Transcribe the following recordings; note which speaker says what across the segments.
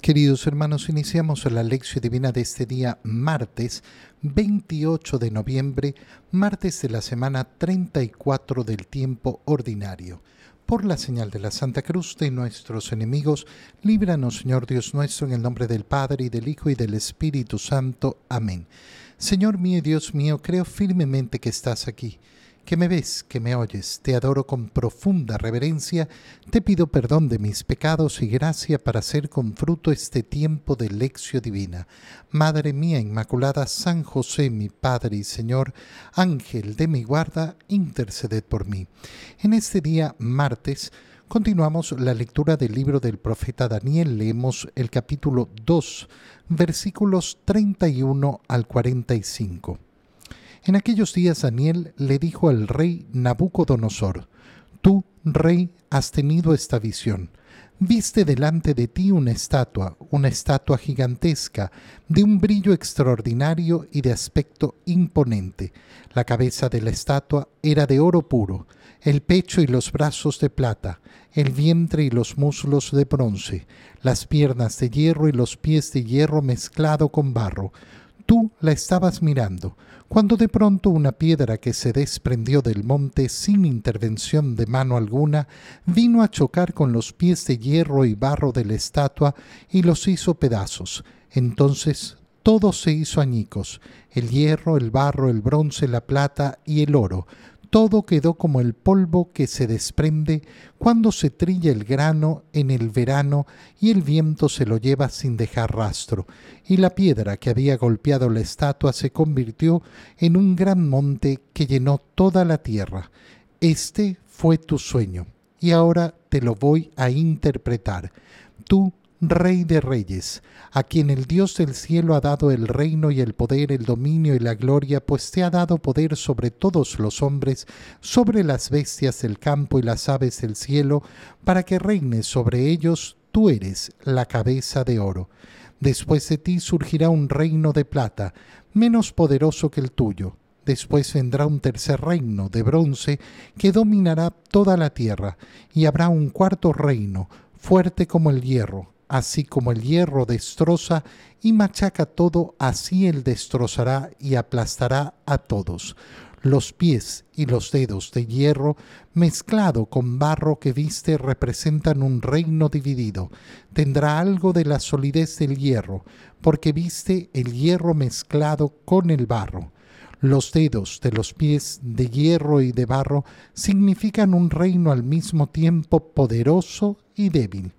Speaker 1: Queridos hermanos, iniciamos la lección divina de este día martes 28 de noviembre, martes de la semana 34 del tiempo ordinario. Por la señal de la Santa Cruz de nuestros enemigos, líbranos Señor Dios nuestro en el nombre del Padre y del Hijo y del Espíritu Santo. Amén. Señor mío y Dios mío, creo firmemente que estás aquí que me ves, que me oyes, te adoro con profunda reverencia, te pido perdón de mis pecados y gracia para hacer con fruto este tiempo de lección divina. Madre mía Inmaculada, San José, mi Padre y Señor, Ángel de mi guarda, interceded por mí. En este día, martes, Continuamos la lectura del libro del profeta Daniel. Leemos el capítulo 2, versículos 31 al 45. En aquellos días Daniel le dijo al rey Nabucodonosor, Tú, rey, has tenido esta visión. Viste delante de ti una estatua, una estatua gigantesca, de un brillo extraordinario y de aspecto imponente. La cabeza de la estatua era de oro puro, el pecho y los brazos de plata, el vientre y los muslos de bronce, las piernas de hierro y los pies de hierro mezclado con barro. La estabas mirando cuando de pronto una piedra que se desprendió del monte sin intervención de mano alguna vino a chocar con los pies de hierro y barro de la estatua y los hizo pedazos. Entonces todo se hizo añicos, el hierro, el barro, el bronce, la plata y el oro, todo quedó como el polvo que se desprende cuando se trilla el grano en el verano y el viento se lo lleva sin dejar rastro, y la piedra que había golpeado la estatua se convirtió en un gran monte que llenó toda la tierra. Este fue tu sueño, y ahora te lo voy a interpretar. Tú Rey de Reyes, a quien el Dios del cielo ha dado el reino y el poder, el dominio y la gloria, pues te ha dado poder sobre todos los hombres, sobre las bestias del campo y las aves del cielo, para que reines sobre ellos, tú eres la cabeza de oro. Después de ti surgirá un reino de plata, menos poderoso que el tuyo. Después vendrá un tercer reino de bronce que dominará toda la tierra, y habrá un cuarto reino, fuerte como el hierro así como el hierro destroza y machaca todo, así él destrozará y aplastará a todos. Los pies y los dedos de hierro mezclado con barro que viste representan un reino dividido. Tendrá algo de la solidez del hierro, porque viste el hierro mezclado con el barro. Los dedos de los pies de hierro y de barro significan un reino al mismo tiempo poderoso y débil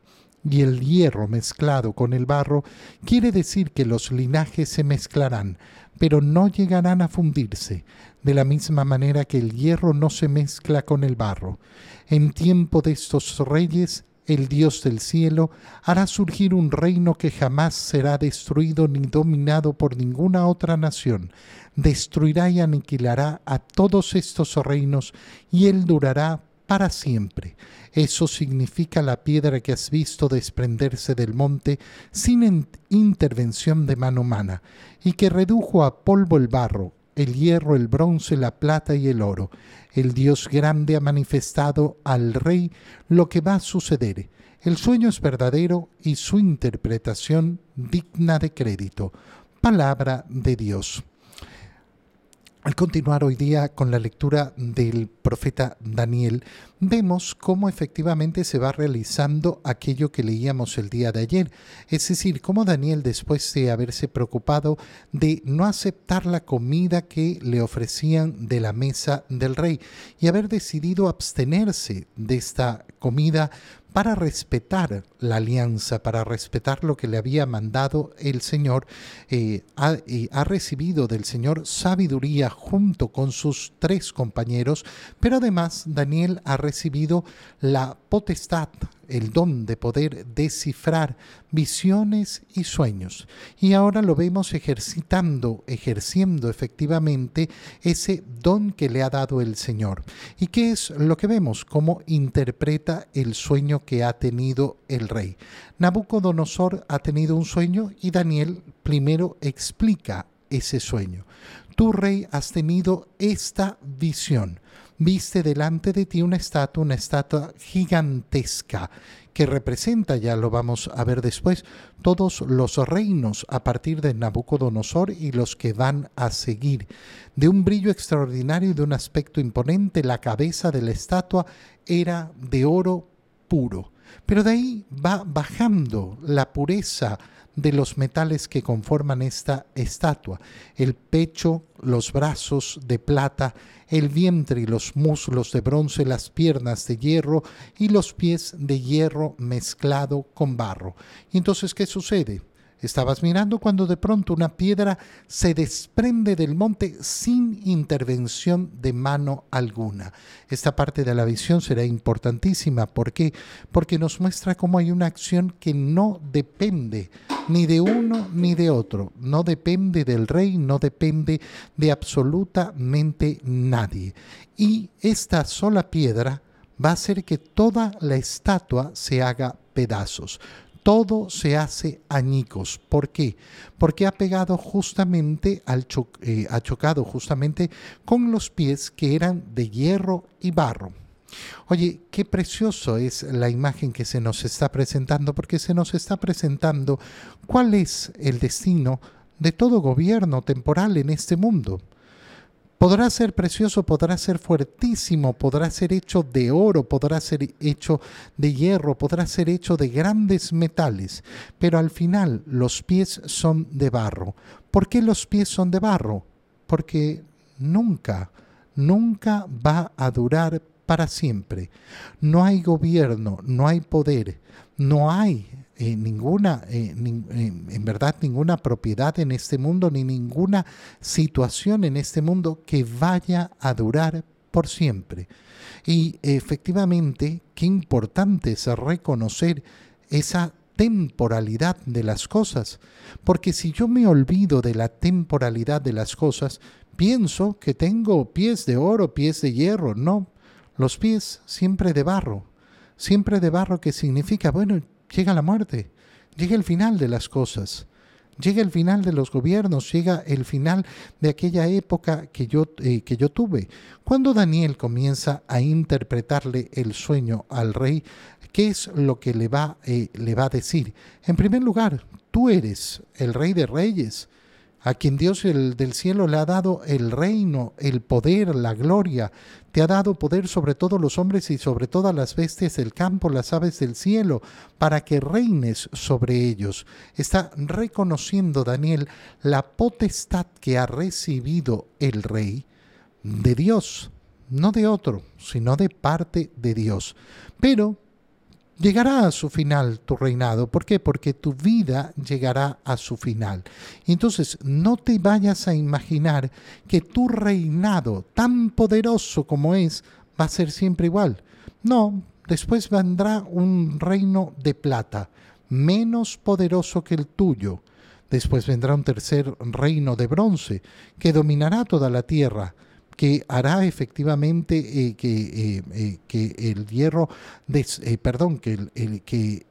Speaker 1: y el hierro mezclado con el barro quiere decir que los linajes se mezclarán, pero no llegarán a fundirse, de la misma manera que el hierro no se mezcla con el barro. En tiempo de estos reyes, el Dios del cielo hará surgir un reino que jamás será destruido ni dominado por ninguna otra nación. Destruirá y aniquilará a todos estos reinos y él durará para siempre. Eso significa la piedra que has visto desprenderse del monte sin intervención de mano humana, y que redujo a polvo el barro, el hierro, el bronce, la plata y el oro. El Dios grande ha manifestado al rey lo que va a suceder. El sueño es verdadero y su interpretación digna de crédito. Palabra de Dios. Al continuar hoy día con la lectura del profeta Daniel, vemos cómo efectivamente se va realizando aquello que leíamos el día de ayer, es decir, cómo Daniel después de haberse preocupado de no aceptar la comida que le ofrecían de la mesa del rey y haber decidido abstenerse de esta comida para respetar la alianza, para respetar lo que le había mandado el Señor, eh, ha, ha, recibido del Señor sabiduría junto con sus tres compañeros, pero además Daniel ha recibido la potestad, el don de poder descifrar visiones y sueños. Y ahora lo vemos ejercitando, ejerciendo efectivamente ese don que le ha dado el Señor. ¿Y qué es lo que vemos? Cómo interpreta el sueño que ha tenido el rey. Nabucodonosor ha tenido un sueño y Daniel primero explica ese sueño. Tú, rey, has tenido esta visión viste delante de ti una estatua, una estatua gigantesca que representa, ya lo vamos a ver después, todos los reinos a partir de Nabucodonosor y los que van a seguir. De un brillo extraordinario y de un aspecto imponente, la cabeza de la estatua era de oro puro. Pero de ahí va bajando la pureza de los metales que conforman esta estatua. El pecho, los brazos de plata, el vientre y los muslos de bronce, las piernas de hierro y los pies de hierro mezclado con barro. Y entonces, ¿qué sucede? Estabas mirando cuando de pronto una piedra se desprende del monte sin intervención de mano alguna. Esta parte de la visión será importantísima. ¿Por qué? Porque nos muestra cómo hay una acción que no depende ni de uno ni de otro. No depende del rey, no depende de absolutamente nadie. Y esta sola piedra va a hacer que toda la estatua se haga pedazos todo se hace añicos. ¿Por qué? Porque ha pegado justamente, al eh, ha chocado justamente con los pies que eran de hierro y barro. Oye, qué precioso es la imagen que se nos está presentando, porque se nos está presentando cuál es el destino de todo gobierno temporal en este mundo. Podrá ser precioso, podrá ser fuertísimo, podrá ser hecho de oro, podrá ser hecho de hierro, podrá ser hecho de grandes metales, pero al final los pies son de barro. ¿Por qué los pies son de barro? Porque nunca, nunca va a durar para siempre. No hay gobierno, no hay poder, no hay eh, ninguna, eh, eh, en verdad, ninguna propiedad en este mundo, ni ninguna situación en este mundo que vaya a durar por siempre. Y efectivamente, qué importante es reconocer esa temporalidad de las cosas, porque si yo me olvido de la temporalidad de las cosas, pienso que tengo pies de oro, pies de hierro, no, los pies siempre de barro, siempre de barro que significa, bueno, llega la muerte, llega el final de las cosas, llega el final de los gobiernos, llega el final de aquella época que yo, eh, que yo tuve. Cuando Daniel comienza a interpretarle el sueño al rey, ¿qué es lo que le va, eh, le va a decir? En primer lugar, tú eres el rey de reyes, a quien Dios el del cielo le ha dado el reino, el poder, la gloria. Te ha dado poder sobre todos los hombres y sobre todas las bestias del campo, las aves del cielo, para que reines sobre ellos. Está reconociendo Daniel la potestad que ha recibido el rey de Dios, no de otro, sino de parte de Dios. Pero llegará a su final tu reinado. ¿Por qué? Porque tu vida llegará a su final. Entonces, no te vayas a imaginar que tu reinado, tan poderoso como es, va a ser siempre igual. No, después vendrá un reino de plata, menos poderoso que el tuyo. Después vendrá un tercer reino de bronce, que dominará toda la tierra que hará efectivamente eh, que, eh, eh, que, el hierro, perdón, que, el, que,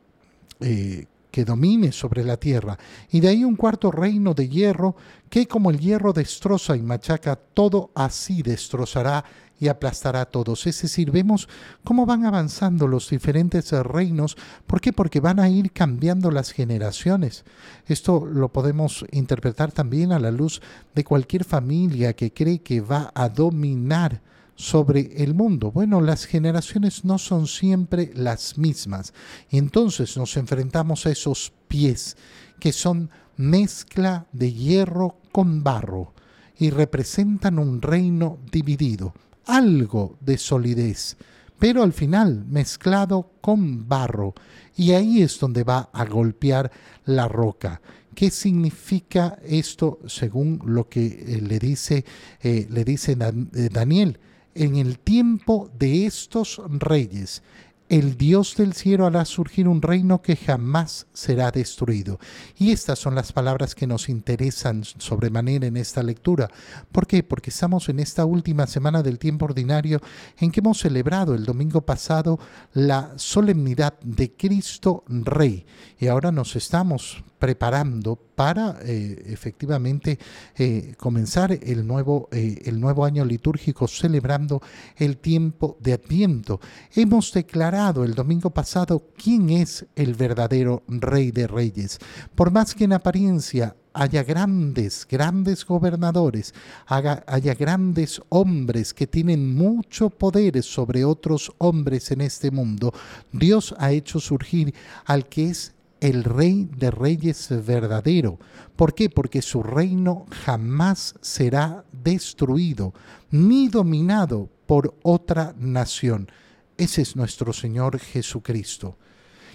Speaker 1: que domine sobre la tierra. Y de ahí un cuarto reino de hierro que como el hierro destroza y machaca todo, así destrozará y aplastará a todos. Es decir, vemos cómo van avanzando los diferentes reinos. ¿Por qué? Porque van a ir cambiando las generaciones. Esto lo podemos interpretar también a la luz de cualquier familia que cree que va a dominar sobre el mundo. Bueno, las generaciones no son siempre las mismas. Y entonces nos enfrentamos a esos pies que son mezcla de hierro con barro y representan un reino dividido algo de solidez, pero al final mezclado con barro. Y ahí es donde va a golpear la roca. ¿Qué significa esto según lo que eh, le dice, eh, le dice eh, Daniel? En el tiempo de estos reyes, el Dios del cielo hará surgir un reino que jamás será destruido. Y estas son las palabras que nos interesan sobremanera en esta lectura. ¿Por qué? Porque estamos en esta última semana del tiempo ordinario en que hemos celebrado el domingo pasado la solemnidad de Cristo Rey. Y ahora nos estamos preparando para eh, efectivamente eh, comenzar el nuevo, eh, el nuevo año litúrgico celebrando el tiempo de Adviento. Hemos declarado el domingo pasado quién es el verdadero Rey de Reyes. Por más que en apariencia haya grandes, grandes gobernadores, haya grandes hombres que tienen mucho poder sobre otros hombres en este mundo, Dios ha hecho surgir al que es el rey de reyes verdadero. ¿Por qué? Porque su reino jamás será destruido ni dominado por otra nación. Ese es nuestro Señor Jesucristo.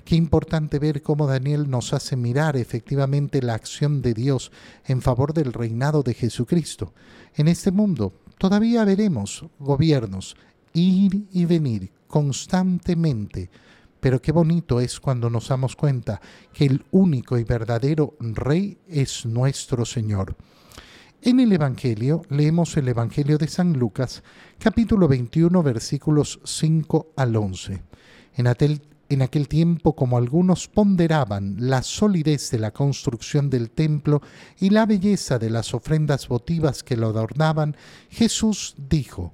Speaker 1: Qué importante ver cómo Daniel nos hace mirar efectivamente la acción de Dios en favor del reinado de Jesucristo. En este mundo todavía veremos gobiernos ir y venir constantemente, pero qué bonito es cuando nos damos cuenta que el único y verdadero Rey es nuestro Señor. En el Evangelio leemos el Evangelio de San Lucas, capítulo 21, versículos 5 al 11. En aquel, en aquel tiempo, como algunos ponderaban la solidez de la construcción del templo y la belleza de las ofrendas votivas que lo adornaban, Jesús dijo,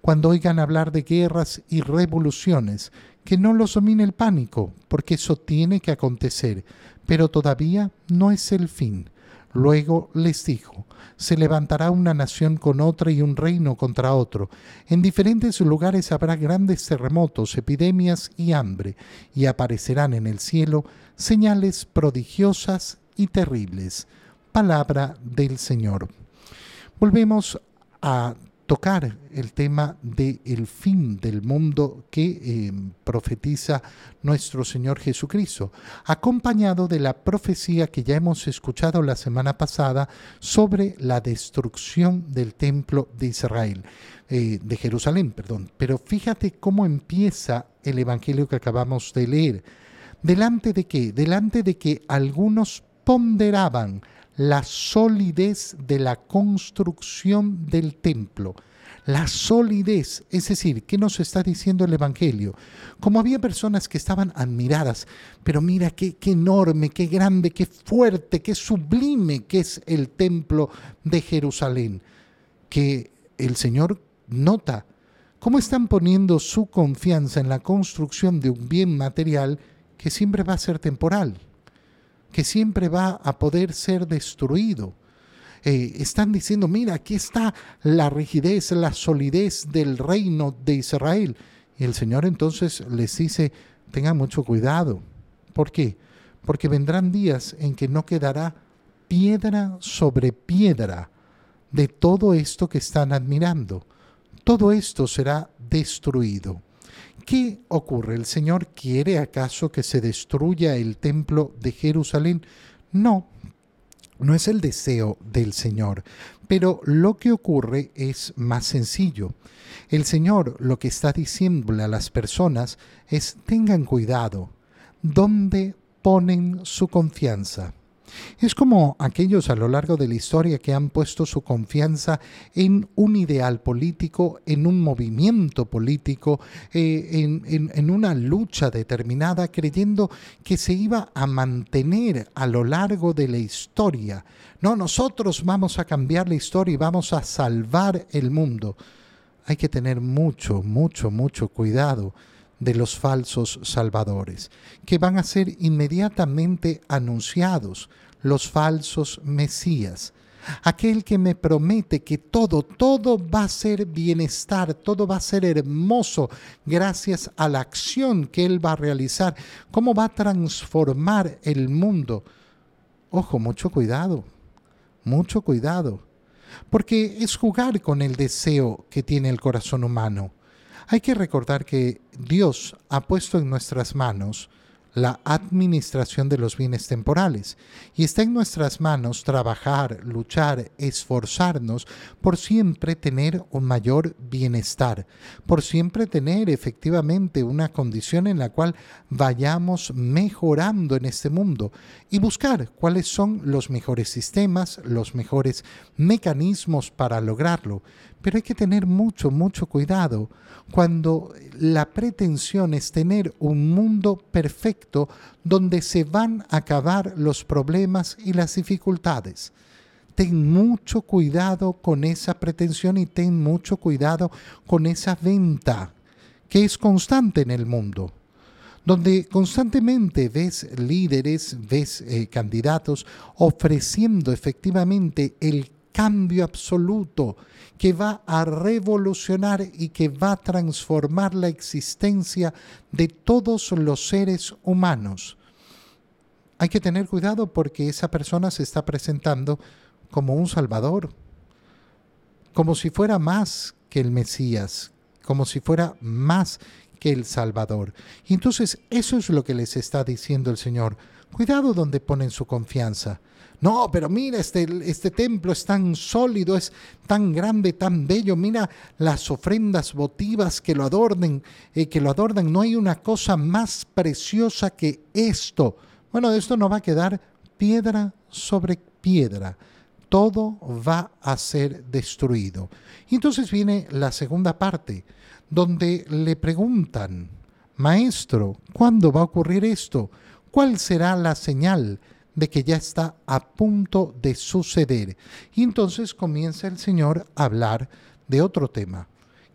Speaker 1: cuando oigan hablar de guerras y revoluciones, que no los domine el pánico, porque eso tiene que acontecer, pero todavía no es el fin. Luego les dijo, se levantará una nación con otra y un reino contra otro. En diferentes lugares habrá grandes terremotos, epidemias y hambre, y aparecerán en el cielo señales prodigiosas y terribles. Palabra del Señor. Volvemos a tocar el tema del el fin del mundo que eh, profetiza nuestro Señor Jesucristo, acompañado de la profecía que ya hemos escuchado la semana pasada sobre la destrucción del templo de Israel, eh, de Jerusalén, perdón. Pero fíjate cómo empieza el Evangelio que acabamos de leer. ¿Delante de qué? Delante de que algunos ponderaban la solidez de la construcción del templo. La solidez, es decir, ¿qué nos está diciendo el Evangelio? Como había personas que estaban admiradas, pero mira qué, qué enorme, qué grande, qué fuerte, qué sublime que es el templo de Jerusalén, que el Señor nota cómo están poniendo su confianza en la construcción de un bien material que siempre va a ser temporal que siempre va a poder ser destruido. Eh, están diciendo, mira, aquí está la rigidez, la solidez del reino de Israel. Y el Señor entonces les dice, tengan mucho cuidado. ¿Por qué? Porque vendrán días en que no quedará piedra sobre piedra de todo esto que están admirando. Todo esto será destruido. ¿Qué ocurre? ¿El Señor quiere acaso que se destruya el templo de Jerusalén? No, no es el deseo del Señor, pero lo que ocurre es más sencillo. El Señor lo que está diciéndole a las personas es tengan cuidado, ¿dónde ponen su confianza? Es como aquellos a lo largo de la historia que han puesto su confianza en un ideal político, en un movimiento político, eh, en, una lucha determinada, creyendo que se iba a mantener a lo largo de la historia. No, nosotros vamos a cambiar la historia y vamos a salvar el mundo. Hay que tener mucho, mucho, mucho cuidado de los falsos salvadores, que van a ser inmediatamente anunciados, los falsos mesías. Aquel que me promete que todo, todo va a ser bienestar, todo va a ser hermoso gracias a la acción que Él va a realizar, cómo va a transformar el mundo. Ojo, mucho cuidado, mucho cuidado, porque es jugar con el deseo que tiene el corazón humano. Hay que recordar que Dios ha puesto en nuestras manos la administración de los bienes temporales. Y está en nuestras manos trabajar, luchar, esforzarnos por siempre tener un mayor bienestar, por siempre tener efectivamente una condición en la cual vayamos mejorando en este mundo y buscar cuáles son los mejores sistemas, los mejores mecanismos para lograrlo. Pero hay que tener mucho, mucho cuidado cuando la pretensión es tener un mundo perfecto donde se van a acabar los problemas y las dificultades. Ten mucho cuidado con esa pretensión y ten mucho cuidado con esa venta que es constante en el mundo donde constantemente ves líderes, ves eh, candidatos ofreciendo efectivamente el cambio absoluto que va a revolucionar y que va a transformar la existencia de todos los seres humanos. Hay que tener cuidado porque esa persona se está presentando como un salvador, como si fuera más que el Mesías, como si fuera más que el Salvador. Y entonces eso es lo que les está diciendo el Señor. Cuidado donde ponen su confianza. No, pero mira, este, este templo es tan sólido, es tan grande, tan bello. Mira las ofrendas votivas que lo adornen, eh, que lo adornan. No hay una cosa más preciosa que esto. Bueno, esto no va a quedar piedra sobre piedra. Todo va a ser destruido. Y entonces viene la segunda parte, donde le preguntan, Maestro, ¿cuándo va a ocurrir esto? ¿Cuál será la señal? De que ya está a punto de suceder. Y entonces comienza el Señor a hablar de otro tema,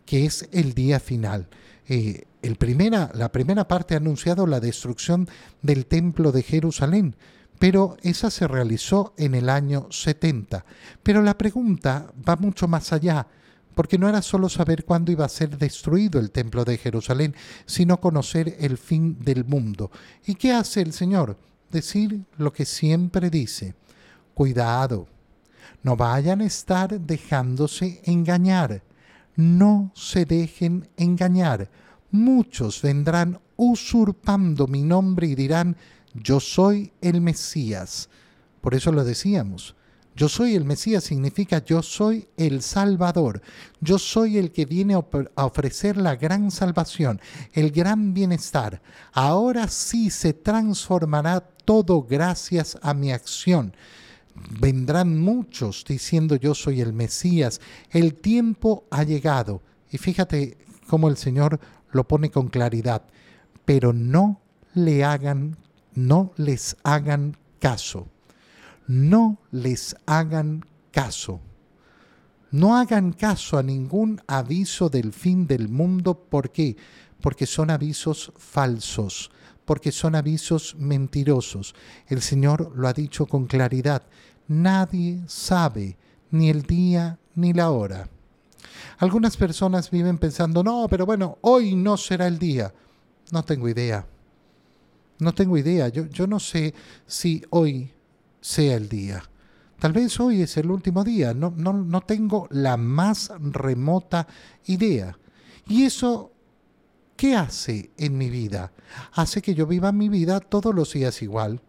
Speaker 1: que es el día final. Eh, el primera, la primera parte ha anunciado la destrucción del templo de Jerusalén, pero esa se realizó en el año 70. Pero la pregunta va mucho más allá, porque no era solo saber cuándo iba a ser destruido el templo de Jerusalén, sino conocer el fin del mundo. ¿Y qué hace el Señor? Decir lo que siempre dice. Cuidado, no vayan a estar dejándose engañar. No se dejen engañar. Muchos vendrán usurpando mi nombre y dirán, yo soy el Mesías. Por eso lo decíamos. Yo soy el Mesías significa yo soy el Salvador. Yo soy el que viene a ofrecer la gran salvación, el gran bienestar. Ahora sí se transformará todo gracias a mi acción. Vendrán muchos diciendo yo soy el Mesías. El tiempo ha llegado. Y fíjate cómo el Señor lo pone con claridad. Pero no le hagan, no les hagan caso no les hagan caso. No hagan caso a ningún aviso del fin del mundo. ¿Por qué? Porque son avisos falsos, porque son avisos mentirosos. El Señor lo ha dicho con claridad. Nadie sabe ni el día ni la hora. Algunas personas viven pensando, no, pero bueno, hoy no será el día. No tengo idea. No tengo idea. Yo, yo no sé si hoy sea el día. Tal vez hoy es el último día, no, no, no tengo la más remota idea. ¿Y eso qué hace en mi vida? Hace que yo viva mi vida todos los días igual.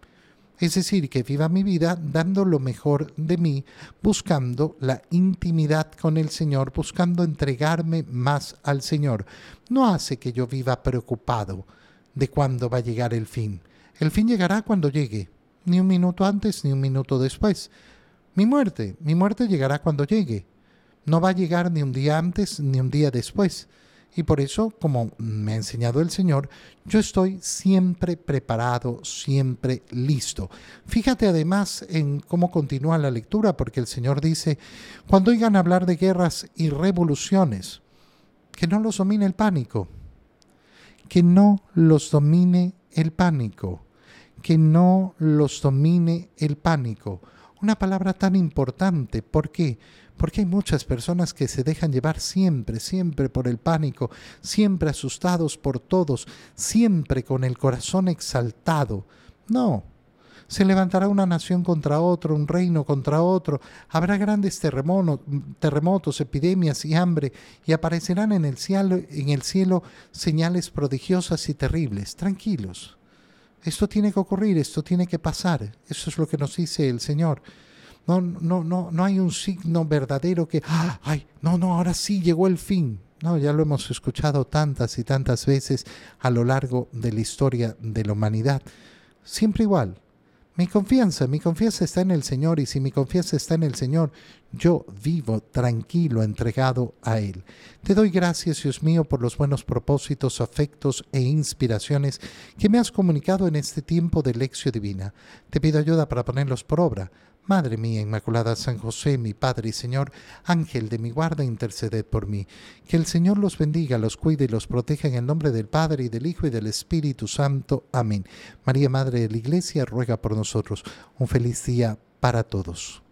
Speaker 1: Es decir, que viva mi vida dando lo mejor de mí, buscando la intimidad con el Señor, buscando entregarme más al Señor. No hace que yo viva preocupado de cuándo va a llegar el fin. El fin llegará cuando llegue ni un minuto antes ni un minuto después. Mi muerte, mi muerte llegará cuando llegue. No va a llegar ni un día antes ni un día después. Y por eso, como me ha enseñado el Señor, yo estoy siempre preparado, siempre listo. Fíjate además en cómo continúa la lectura, porque el Señor dice, cuando oigan hablar de guerras y revoluciones, que no los domine el pánico, que no los domine el pánico que no los domine el pánico. Una palabra tan importante. ¿Por qué? Porque hay muchas personas que se dejan llevar siempre, siempre por el pánico, siempre asustados por todos, siempre con el corazón exaltado. No. Se levantará una nación contra otro, un reino contra otro, habrá grandes terremotos, terremotos, epidemias y hambre, y aparecerán en el cielo, en el cielo señales prodigiosas y terribles. Tranquilos Esto tiene que ocurrir, esto tiene que pasar. Eso es lo que nos dice el Señor. No, no, no, no hay un signo verdadero que, ay, no, no, ahora sí llegó el fin. No, ya lo hemos escuchado tantas y tantas veces a lo largo de la historia de la humanidad. Siempre igual. Mi confianza, mi confianza está en el Señor y si mi confianza está en el Señor, yo vivo tranquilo, entregado a Él. Te doy gracias, Dios mío, por los buenos propósitos, afectos e inspiraciones que me has comunicado en este tiempo de lección divina. Te pido ayuda para ponerlos por obra Madre mía Inmaculada, San José, mi Padre y Señor, Ángel de mi guarda, interceded por mí. Que el Señor los bendiga, los cuide y los proteja en el nombre del Padre y del Hijo y del Espíritu Santo. Amén. María, Madre de la Iglesia, ruega por nosotros. Un feliz día para todos.